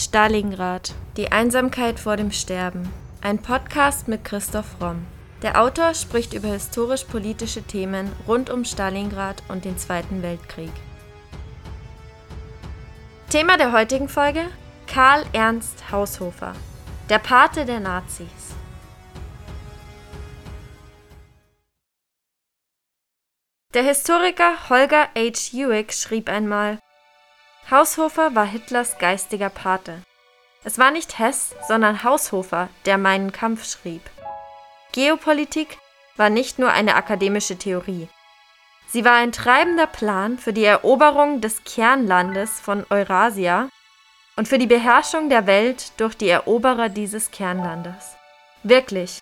Stalingrad. Die Einsamkeit vor dem Sterben. Ein Podcast mit Christoph Romm. Der Autor spricht über historisch-politische Themen rund um Stalingrad und den Zweiten Weltkrieg. Thema der heutigen Folge: Karl Ernst Haushofer, der Pate der Nazis. Der Historiker Holger H. Hewick schrieb einmal, Haushofer war Hitlers geistiger Pate. Es war nicht Hess, sondern Haushofer, der meinen Kampf schrieb. Geopolitik war nicht nur eine akademische Theorie. Sie war ein treibender Plan für die Eroberung des Kernlandes von Eurasia und für die Beherrschung der Welt durch die Eroberer dieses Kernlandes. Wirklich,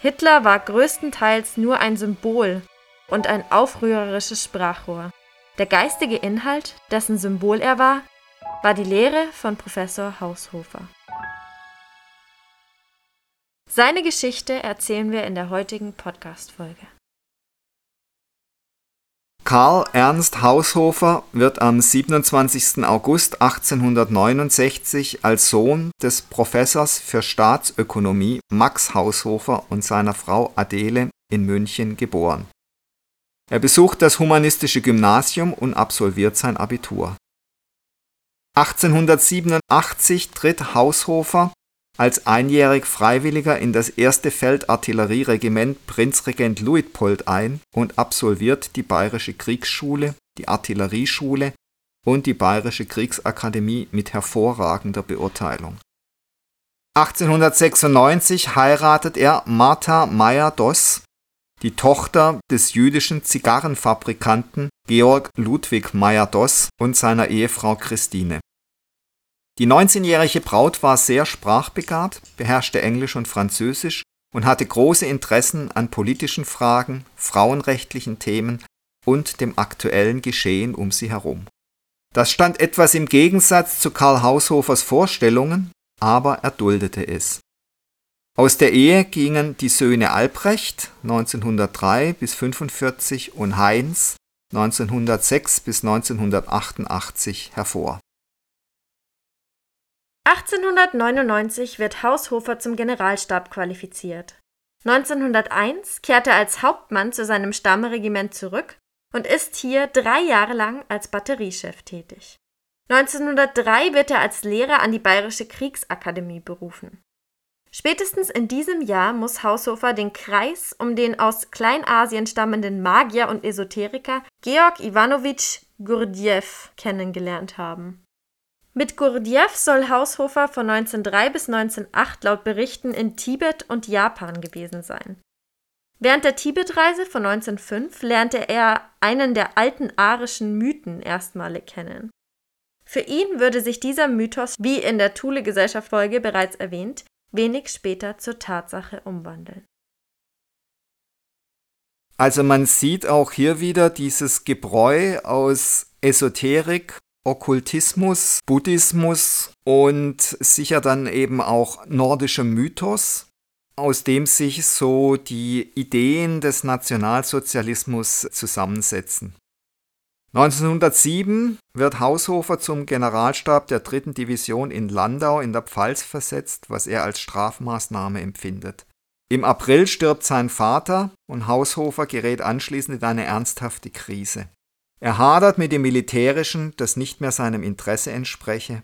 Hitler war größtenteils nur ein Symbol und ein aufrührerisches Sprachrohr. Der geistige Inhalt, dessen Symbol er war, war die Lehre von Professor Haushofer. Seine Geschichte erzählen wir in der heutigen Podcast-Folge. Karl Ernst Haushofer wird am 27. August 1869 als Sohn des Professors für Staatsökonomie Max Haushofer und seiner Frau Adele in München geboren. Er besucht das humanistische Gymnasium und absolviert sein Abitur. 1887 tritt Haushofer als einjährig Freiwilliger in das erste Feldartillerieregiment Prinzregent Luitpold ein und absolviert die Bayerische Kriegsschule, die Artillerieschule und die Bayerische Kriegsakademie mit hervorragender Beurteilung. 1896 heiratet er Martha Meyer-Doss die Tochter des jüdischen Zigarrenfabrikanten Georg Ludwig Meyer-Doss und seiner Ehefrau Christine. Die 19-jährige Braut war sehr sprachbegabt, beherrschte Englisch und Französisch und hatte große Interessen an politischen Fragen, frauenrechtlichen Themen und dem aktuellen Geschehen um sie herum. Das stand etwas im Gegensatz zu Karl Haushofers Vorstellungen, aber er duldete es. Aus der Ehe gingen die Söhne Albrecht 1903 bis 45 und Heinz 1906 bis 1988 hervor. 1899 wird Haushofer zum Generalstab qualifiziert. 1901 kehrt er als Hauptmann zu seinem Stammregiment zurück und ist hier drei Jahre lang als Batteriechef tätig. 1903 wird er als Lehrer an die Bayerische Kriegsakademie berufen. Spätestens in diesem Jahr muss Haushofer den Kreis um den aus Kleinasien stammenden Magier und Esoteriker Georg Iwanowitsch Gurdjieff kennengelernt haben. Mit Gurdjieff soll Haushofer von 1903 bis 1908 laut Berichten in Tibet und Japan gewesen sein. Während der Tibetreise von 1905 lernte er einen der alten arischen Mythen erstmalig kennen. Für ihn würde sich dieser Mythos, wie in der Thule-Gesellschaft-Folge bereits erwähnt, wenig später zur Tatsache umwandeln. Also man sieht auch hier wieder dieses Gebräu aus Esoterik, Okkultismus, Buddhismus und sicher dann eben auch nordischer Mythos, aus dem sich so die Ideen des Nationalsozialismus zusammensetzen. 1907 wird Haushofer zum Generalstab der 3. Division in Landau in der Pfalz versetzt, was er als Strafmaßnahme empfindet. Im April stirbt sein Vater und Haushofer gerät anschließend in eine ernsthafte Krise. Er hadert mit dem Militärischen, das nicht mehr seinem Interesse entspreche.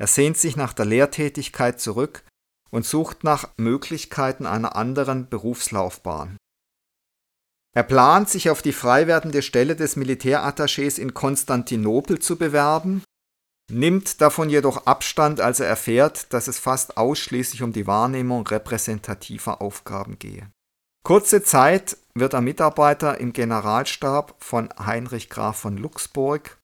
Er sehnt sich nach der Lehrtätigkeit zurück und sucht nach Möglichkeiten einer anderen Berufslaufbahn. Er plant, sich auf die frei werdende Stelle des Militärattachés in Konstantinopel zu bewerben, nimmt davon jedoch Abstand, als er erfährt, dass es fast ausschließlich um die Wahrnehmung repräsentativer Aufgaben gehe. Kurze Zeit wird er Mitarbeiter im Generalstab von Heinrich Graf von Luxburg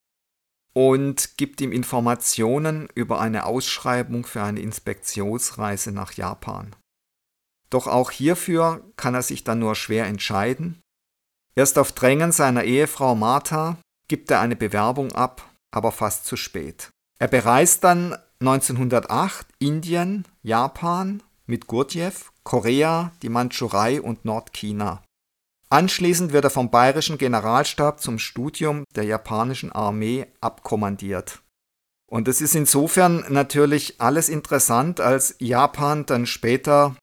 und gibt ihm Informationen über eine Ausschreibung für eine Inspektionsreise nach Japan. Doch auch hierfür kann er sich dann nur schwer entscheiden Erst auf Drängen seiner Ehefrau Martha gibt er eine Bewerbung ab, aber fast zu spät. Er bereist dann 1908 Indien, Japan mit Gurdjieff, Korea, die Mandschurei und Nordchina. Anschließend wird er vom bayerischen Generalstab zum Studium der japanischen Armee abkommandiert. Und es ist insofern natürlich alles interessant, als Japan dann später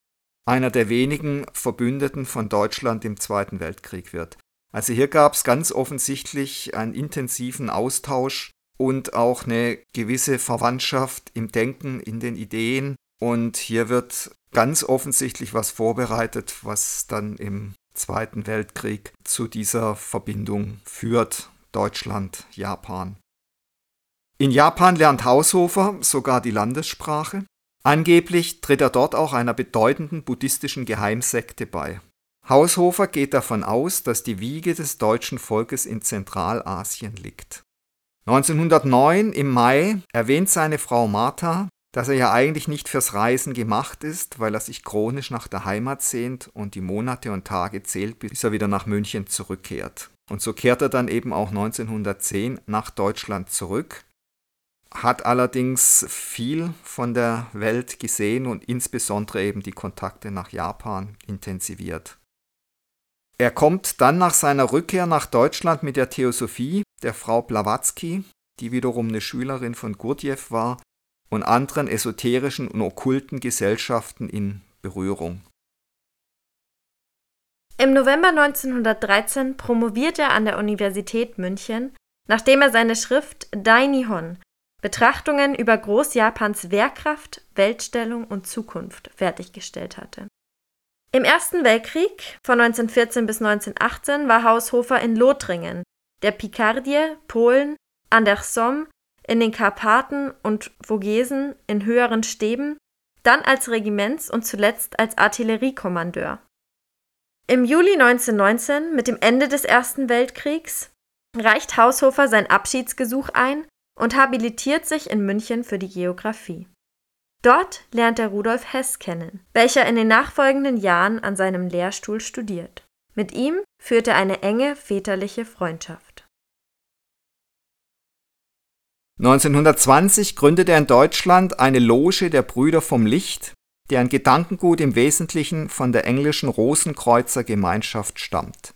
einer der wenigen Verbündeten von Deutschland im Zweiten Weltkrieg wird. Also hier gab es ganz offensichtlich einen intensiven Austausch und auch eine gewisse Verwandtschaft im Denken, in den Ideen. Und hier wird ganz offensichtlich was vorbereitet, was dann im Zweiten Weltkrieg zu dieser Verbindung führt. Deutschland, Japan. In Japan lernt Haushofer sogar die Landessprache. Angeblich tritt er dort auch einer bedeutenden buddhistischen Geheimsekte bei. Haushofer geht davon aus, dass die Wiege des deutschen Volkes in Zentralasien liegt. 1909 im Mai erwähnt seine Frau Martha, dass er ja eigentlich nicht fürs Reisen gemacht ist, weil er sich chronisch nach der Heimat sehnt und die Monate und Tage zählt, bis er wieder nach München zurückkehrt. Und so kehrt er dann eben auch 1910 nach Deutschland zurück, hat allerdings viel von der Welt gesehen und insbesondere eben die Kontakte nach Japan intensiviert. Er kommt dann nach seiner Rückkehr nach Deutschland mit der Theosophie der Frau Blavatsky, die wiederum eine Schülerin von Gurdjieff war, und anderen esoterischen und okkulten Gesellschaften in Berührung. Im November 1913 promoviert er an der Universität München, nachdem er seine Schrift Dainihon Betrachtungen über Großjapans Wehrkraft, Weltstellung und Zukunft fertiggestellt hatte. Im Ersten Weltkrieg von 1914 bis 1918 war Haushofer in Lothringen, der Picardie, Polen, an der Somme, in den Karpaten und Vogesen in höheren Stäben, dann als Regiments- und zuletzt als Artilleriekommandeur. Im Juli 1919, mit dem Ende des Ersten Weltkriegs, reicht Haushofer sein Abschiedsgesuch ein und habilitiert sich in München für die Geographie. Dort lernt er Rudolf Hess kennen, welcher in den nachfolgenden Jahren an seinem Lehrstuhl studiert. Mit ihm führt er eine enge väterliche Freundschaft. 1920 gründet er in Deutschland eine Loge der Brüder vom Licht, deren Gedankengut im Wesentlichen von der englischen Rosenkreuzer Gemeinschaft stammt.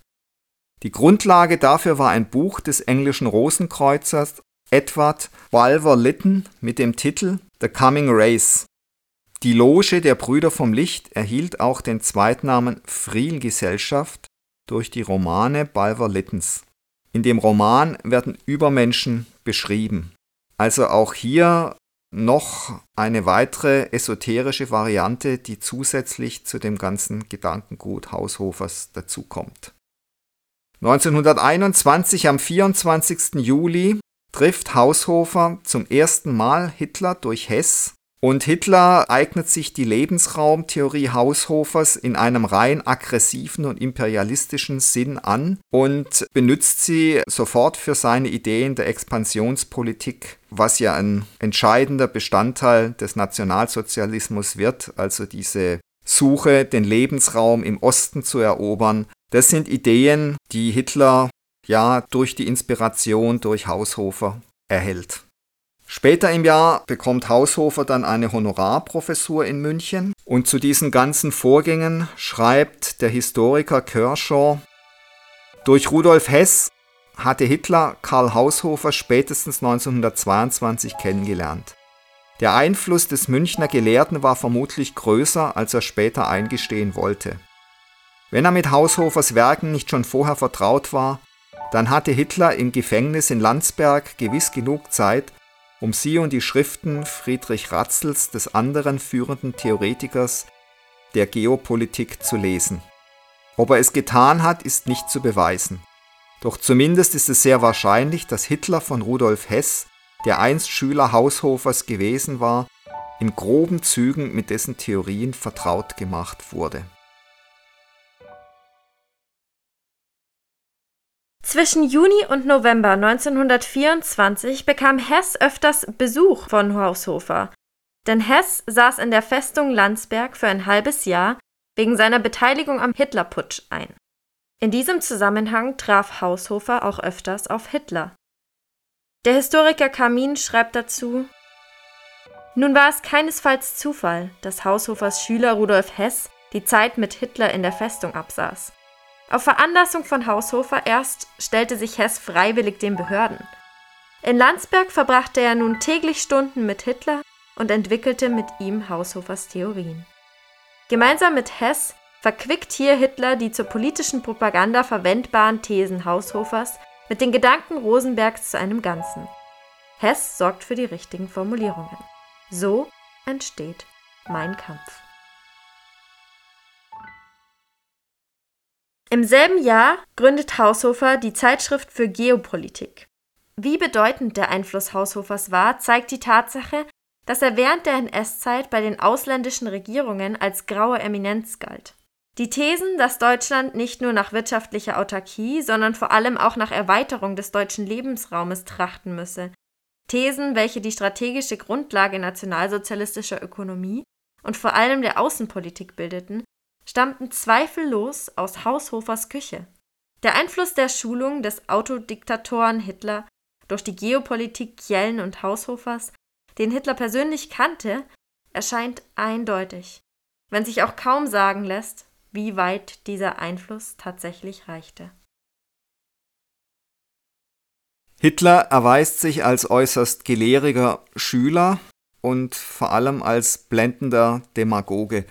Die Grundlage dafür war ein Buch des englischen Rosenkreuzers Edward Bulwer Lytton mit dem Titel The Coming Race. Die Loge der Brüder vom Licht erhielt auch den Zweitnamen Friel-Gesellschaft durch die Romane Bulwer Lyttons. In dem Roman werden Übermenschen beschrieben. Also auch hier noch eine weitere esoterische Variante, die zusätzlich zu dem ganzen Gedankengut Haushofers dazukommt. 1921 am 24. Juli trifft Haushofer zum ersten Mal Hitler durch Hess und Hitler eignet sich die Lebensraumtheorie Haushofers in einem rein aggressiven und imperialistischen Sinn an und benutzt sie sofort für seine Ideen der Expansionspolitik, was ja ein entscheidender Bestandteil des Nationalsozialismus wird, also diese Suche, den Lebensraum im Osten zu erobern. Das sind Ideen, die Hitler ja durch die Inspiration durch Haushofer erhält. Später im Jahr bekommt Haushofer dann eine Honorarprofessur in München und zu diesen ganzen Vorgängen schreibt der Historiker Kershaw, durch Rudolf Hess hatte Hitler Karl Haushofer spätestens 1922 kennengelernt. Der Einfluss des Münchner Gelehrten war vermutlich größer, als er später eingestehen wollte. Wenn er mit Haushofers Werken nicht schon vorher vertraut war, dann hatte Hitler im Gefängnis in Landsberg gewiss genug Zeit, um sie und die Schriften Friedrich Ratzels des anderen führenden Theoretikers der Geopolitik zu lesen. Ob er es getan hat, ist nicht zu beweisen. Doch zumindest ist es sehr wahrscheinlich, dass Hitler von Rudolf Hess, der einst Schüler Haushofers gewesen war, in groben Zügen mit dessen Theorien vertraut gemacht wurde. Zwischen Juni und November 1924 bekam Hess öfters Besuch von Haushofer, denn Hess saß in der Festung Landsberg für ein halbes Jahr wegen seiner Beteiligung am Hitlerputsch ein. In diesem Zusammenhang traf Haushofer auch öfters auf Hitler. Der Historiker Kamin schreibt dazu Nun war es keinesfalls Zufall, dass Haushofers Schüler Rudolf Hess die Zeit mit Hitler in der Festung absaß. Auf Veranlassung von Haushofer erst stellte sich Hess freiwillig den Behörden. In Landsberg verbrachte er nun täglich Stunden mit Hitler und entwickelte mit ihm Haushofers Theorien. Gemeinsam mit Hess verquickt hier Hitler die zur politischen Propaganda verwendbaren Thesen Haushofers mit den Gedanken Rosenbergs zu einem Ganzen. Hess sorgt für die richtigen Formulierungen. So entsteht Mein Kampf. Im selben Jahr gründet Haushofer die Zeitschrift für Geopolitik. Wie bedeutend der Einfluss Haushofers war, zeigt die Tatsache, dass er während der NS-Zeit bei den ausländischen Regierungen als graue Eminenz galt. Die Thesen, dass Deutschland nicht nur nach wirtschaftlicher Autarkie, sondern vor allem auch nach Erweiterung des deutschen Lebensraumes trachten müsse, Thesen, welche die strategische Grundlage nationalsozialistischer Ökonomie und vor allem der Außenpolitik bildeten, stammten zweifellos aus Haushofers Küche. Der Einfluss der Schulung des Autodiktatoren Hitler durch die Geopolitik Kjelln und Haushofers den Hitler persönlich kannte, erscheint eindeutig, wenn sich auch kaum sagen lässt, wie weit dieser Einfluss tatsächlich reichte. Hitler erweist sich als äußerst gelehriger Schüler und vor allem als blendender Demagoge.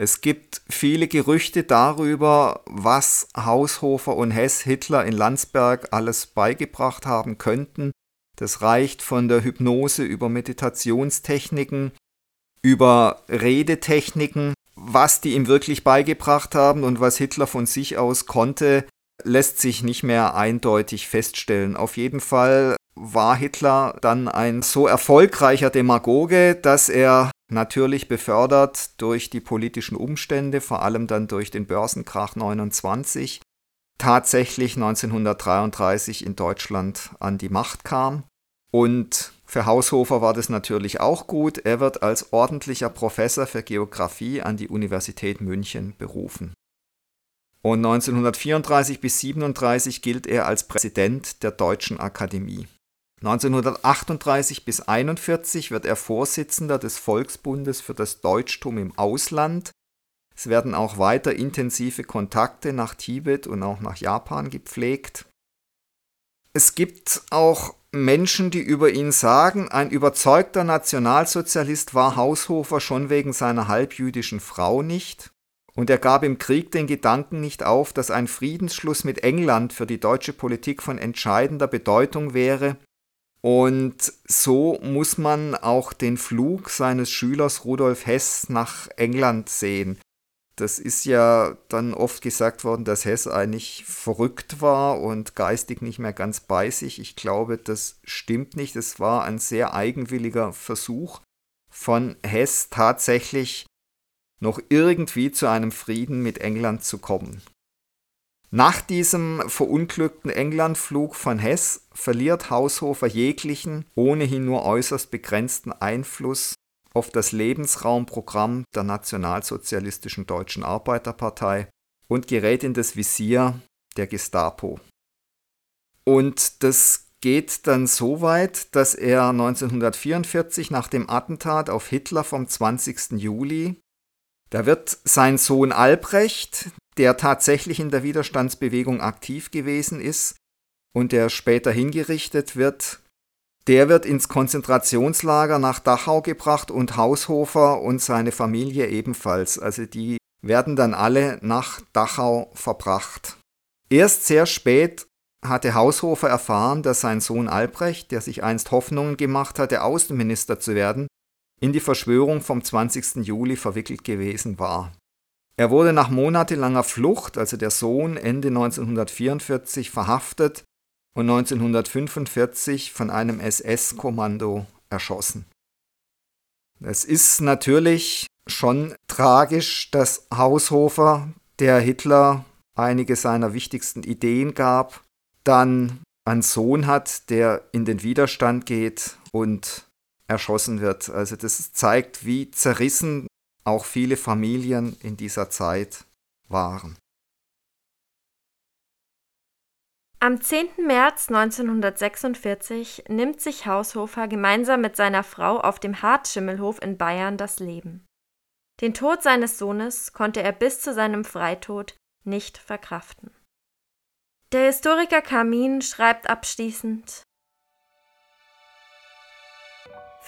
Es gibt viele Gerüchte darüber, was Haushofer und Hess Hitler in Landsberg alles beigebracht haben könnten. Das reicht von der Hypnose über Meditationstechniken, über Redetechniken. Was die ihm wirklich beigebracht haben und was Hitler von sich aus konnte, lässt sich nicht mehr eindeutig feststellen. Auf jeden Fall war Hitler dann ein so erfolgreicher Demagoge, dass er natürlich befördert durch die politischen Umstände, vor allem dann durch den Börsenkrach 29, tatsächlich 1933 in Deutschland an die Macht kam. Und für Haushofer war das natürlich auch gut. Er wird als ordentlicher Professor für Geographie an die Universität München berufen. Und 1934 bis 1937 gilt er als Präsident der Deutschen Akademie. 1938 bis 1941 wird er Vorsitzender des Volksbundes für das Deutschtum im Ausland. Es werden auch weiter intensive Kontakte nach Tibet und auch nach Japan gepflegt. Es gibt auch Menschen, die über ihn sagen, ein überzeugter Nationalsozialist war Haushofer schon wegen seiner halbjüdischen Frau nicht, und er gab im Krieg den Gedanken nicht auf, dass ein Friedensschluss mit England für die deutsche Politik von entscheidender Bedeutung wäre, und so muss man auch den Flug seines Schülers Rudolf Hess nach England sehen. Das ist ja dann oft gesagt worden, dass Hess eigentlich verrückt war und geistig nicht mehr ganz bei sich. Ich glaube, das stimmt nicht. Es war ein sehr eigenwilliger Versuch von Hess tatsächlich noch irgendwie zu einem Frieden mit England zu kommen. Nach diesem verunglückten Englandflug von Hess verliert Haushofer jeglichen, ohnehin nur äußerst begrenzten Einfluss auf das Lebensraumprogramm der Nationalsozialistischen Deutschen Arbeiterpartei und gerät in das Visier der Gestapo. Und das geht dann so weit, dass er 1944 nach dem Attentat auf Hitler vom 20. Juli, da wird sein Sohn Albrecht, der tatsächlich in der Widerstandsbewegung aktiv gewesen ist und der später hingerichtet wird, der wird ins Konzentrationslager nach Dachau gebracht und Haushofer und seine Familie ebenfalls. Also die werden dann alle nach Dachau verbracht. Erst sehr spät hatte Haushofer erfahren, dass sein Sohn Albrecht, der sich einst Hoffnungen gemacht hatte, Außenminister zu werden, in die Verschwörung vom 20. Juli verwickelt gewesen war. Er wurde nach monatelanger Flucht, also der Sohn, Ende 1944 verhaftet und 1945 von einem SS-Kommando erschossen. Es ist natürlich schon tragisch, dass Haushofer, der Hitler einige seiner wichtigsten Ideen gab, dann einen Sohn hat, der in den Widerstand geht und erschossen wird. Also das zeigt, wie zerrissen auch viele Familien in dieser Zeit waren. Am 10. März 1946 nimmt sich Haushofer gemeinsam mit seiner Frau auf dem Hartschimmelhof in Bayern das Leben. Den Tod seines Sohnes konnte er bis zu seinem Freitod nicht verkraften. Der Historiker Kamin schreibt abschließend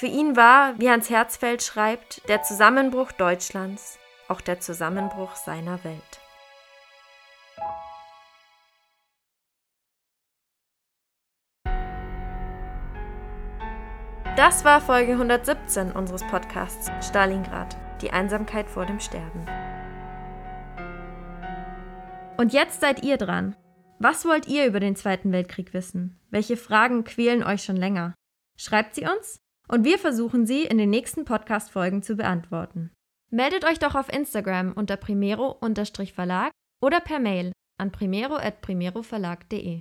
Für ihn war, wie Hans Herzfeld schreibt, der Zusammenbruch Deutschlands auch der Zusammenbruch seiner Welt. Das war Folge 117 unseres Podcasts Stalingrad, die Einsamkeit vor dem Sterben. Und jetzt seid ihr dran. Was wollt ihr über den Zweiten Weltkrieg wissen? Welche Fragen quälen euch schon länger? Schreibt sie uns und wir versuchen sie in den nächsten Podcast-Folgen zu beantworten. Meldet euch doch auf Instagram unter primero-verlag oder per Mail an primero.primeroverlag.de.